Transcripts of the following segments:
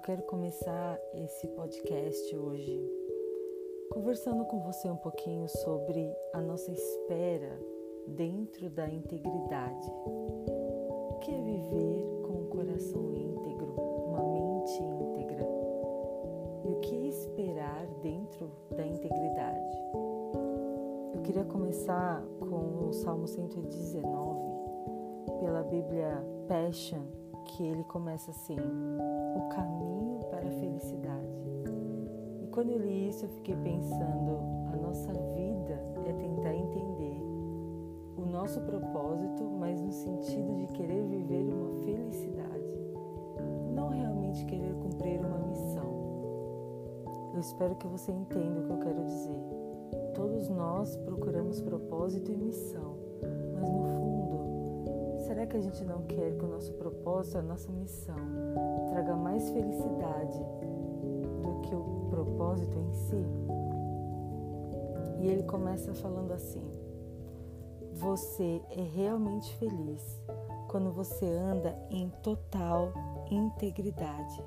Eu quero começar esse podcast hoje conversando com você um pouquinho sobre a nossa espera dentro da integridade. O que é viver com um coração íntegro, uma mente íntegra? E o que é esperar dentro da integridade? Eu queria começar com o Salmo 119, pela Bíblia Passion, que ele começa assim: O caminho para a felicidade. E quando eu li isso, eu fiquei pensando: a nossa vida é tentar entender o nosso propósito, mas no sentido de querer viver uma felicidade, não realmente querer cumprir uma missão. Eu espero que você entenda o que eu quero dizer. Todos nós procuramos propósito e missão, mas no fundo, será que a gente não quer que o nosso propósito, a nossa missão, traga mais felicidade do que o propósito em si? E ele começa falando assim: Você é realmente feliz quando você anda em total integridade,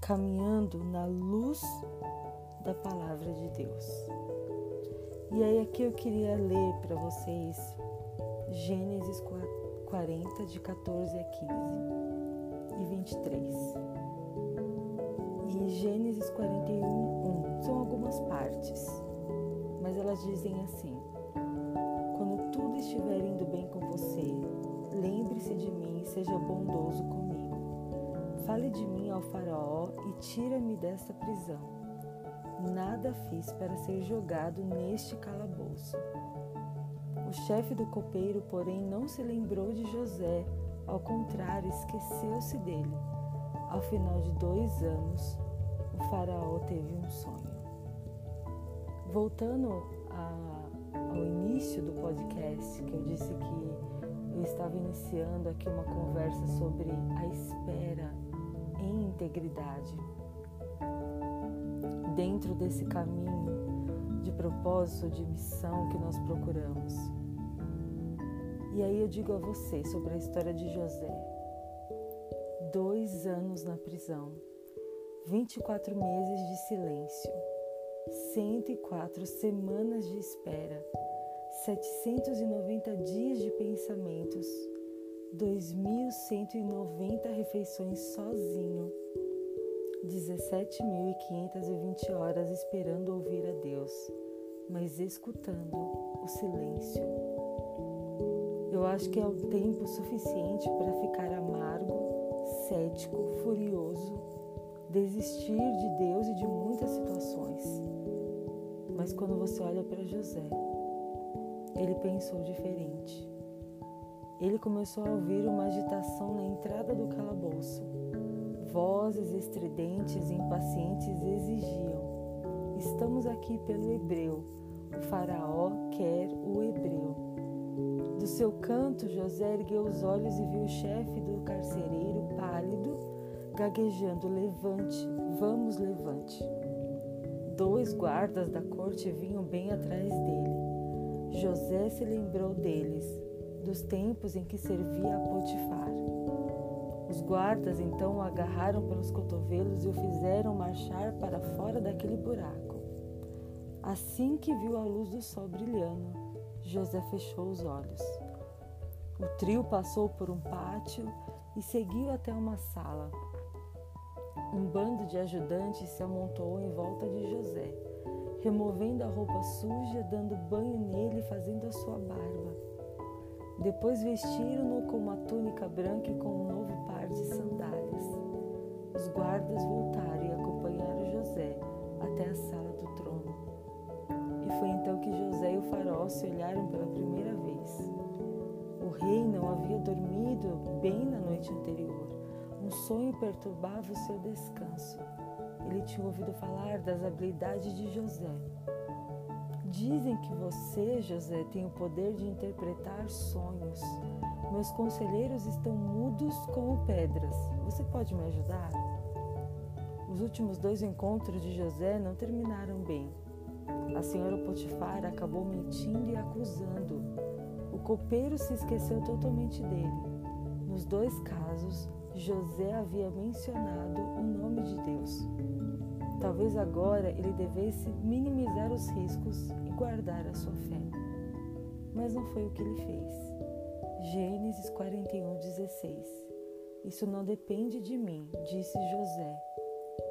caminhando na luz da palavra de Deus. E aí aqui eu queria ler para vocês Gênesis 40 de 14 a 15 e 23. E Gênesis 41, 1 são algumas partes, mas elas dizem assim: Quando tudo estiver indo bem com você, lembre-se de mim e seja bondoso comigo. Fale de mim ao Faraó e tira-me desta prisão nada fiz para ser jogado neste calabouço. O chefe do copeiro, porém, não se lembrou de José, ao contrário, esqueceu-se dele. Ao final de dois anos, o faraó teve um sonho. Voltando a, ao início do podcast, que eu disse que eu estava iniciando aqui uma conversa sobre a espera em integridade dentro desse caminho de propósito, de missão que nós procuramos. E aí eu digo a você sobre a história de José. Dois anos na prisão, 24 meses de silêncio, 104 semanas de espera, 790 dias de pensamentos, 2.190 refeições sozinho 17.520 horas esperando ouvir a Deus, mas escutando o silêncio. Eu acho que é o tempo suficiente para ficar amargo, cético, furioso, desistir de Deus e de muitas situações. Mas quando você olha para José, ele pensou diferente. Ele começou a ouvir uma agitação na entrada do calabouço Vozes estridentes e impacientes exigiam: Estamos aqui pelo hebreu. O Faraó quer o hebreu. Do seu canto, José ergueu os olhos e viu o chefe do carcereiro pálido, gaguejando: Levante, vamos, levante. Dois guardas da corte vinham bem atrás dele. José se lembrou deles, dos tempos em que servia a Potifar. Os guardas então o agarraram pelos cotovelos e o fizeram marchar para fora daquele buraco. Assim que viu a luz do sol brilhando, José fechou os olhos. O trio passou por um pátio e seguiu até uma sala. Um bando de ajudantes se amontoou em volta de José, removendo a roupa suja, dando banho nele e fazendo a sua barba. Depois vestiram-no com uma túnica branca e com um novo par de sandálias. Os guardas voltaram e acompanharam José até a sala do trono. E foi então que José e o faraó se olharam pela primeira vez. O rei não havia dormido bem na noite anterior. Um sonho perturbava o seu descanso. Ele tinha ouvido falar das habilidades de José Dizem que você, José, tem o poder de interpretar sonhos. Meus conselheiros estão mudos como pedras. Você pode me ajudar? Os últimos dois encontros de José não terminaram bem. A senhora Potifar acabou mentindo e acusando. O copeiro se esqueceu totalmente dele. Nos dois casos, José havia mencionado o nome de Deus. Talvez agora ele devesse minimizar os riscos e guardar a sua fé. Mas não foi o que ele fez. Gênesis 41, 16 Isso não depende de mim, disse José,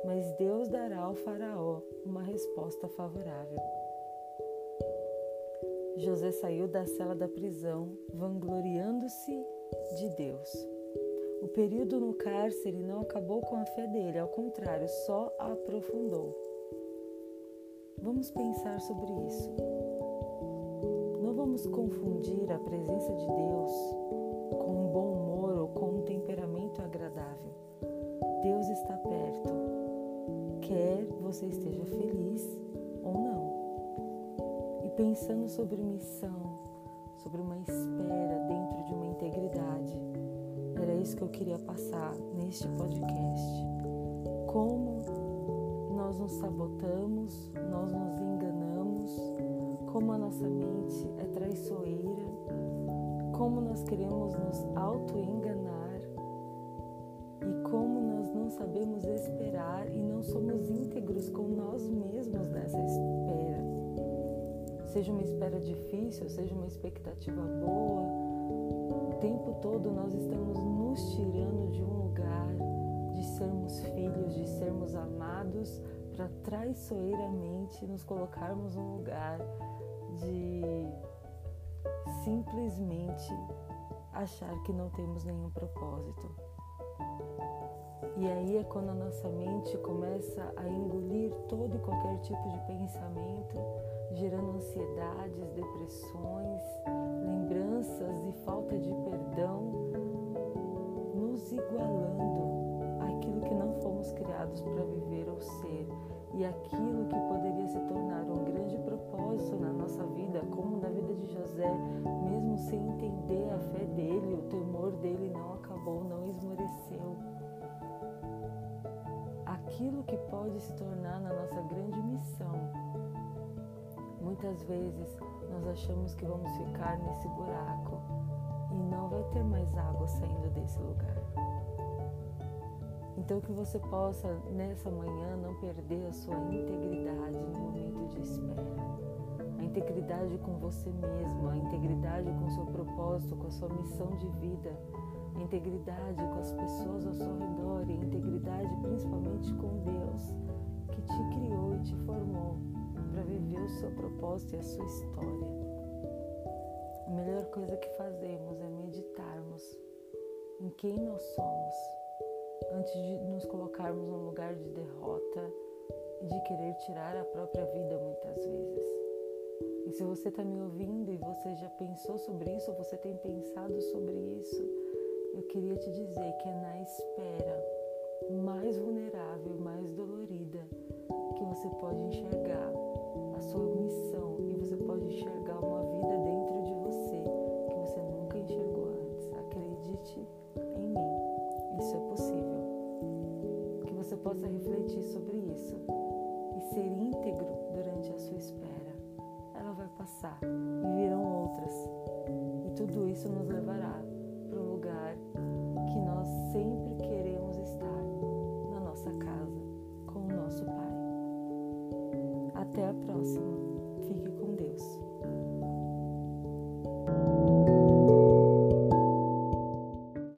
mas Deus dará ao Faraó uma resposta favorável. José saiu da cela da prisão, vangloriando-se de Deus. O período no cárcere não acabou com a fé dele, ao contrário, só a aprofundou. Vamos pensar sobre isso. Não vamos confundir a presença de Deus você esteja feliz ou não. E pensando sobre missão, sobre uma espera dentro de uma integridade era isso que eu queria passar neste podcast. Como nós nos sabotamos, nós nos enganamos, como a nossa mente é traiçoeira, como nós queremos nos auto-enganar sabemos esperar e não somos íntegros com nós mesmos nessa espera. Seja uma espera difícil, seja uma expectativa boa, tempo todo nós estamos nos tirando de um lugar de sermos filhos, de sermos amados, para traiçoeiramente nos colocarmos num lugar de simplesmente achar que não temos nenhum propósito. E aí é quando a nossa mente começa a engolir todo e qualquer tipo de pensamento, gerando ansiedades, depressões, lembranças e falta de perdão, nos igualando àquilo que não fomos criados para viver ou ser. E aquilo Aquilo que pode se tornar na nossa grande missão. Muitas vezes nós achamos que vamos ficar nesse buraco e não vai ter mais água saindo desse lugar. Então que você possa nessa manhã não perder a sua integridade no momento de espera. A integridade com você mesmo, a integridade com o seu propósito, com a sua missão de vida, integridade com as pessoas ao seu redor e integridade principalmente com Deus que te criou e te formou para viver o seu propósito e a sua história. A melhor coisa que fazemos é meditarmos em quem nós somos antes de nos colocarmos num lugar de derrota e de querer tirar a própria vida muitas vezes. E se você está me ouvindo e você já pensou sobre isso, ou você tem pensado sobre isso, eu queria te dizer que é na espera mais vulnerável, mais dolorida, que você pode enxergar a sua missão e você pode enxergar uma vida dentro de você que você nunca enxergou antes. Acredite em mim, isso é possível. Que você possa refletir sobre isso e ser íntegro durante a sua espera. Ela vai passar e virão outras, e tudo isso nos levará para lugar que nós sempre queremos estar na nossa casa com o nosso Pai. Até a próxima!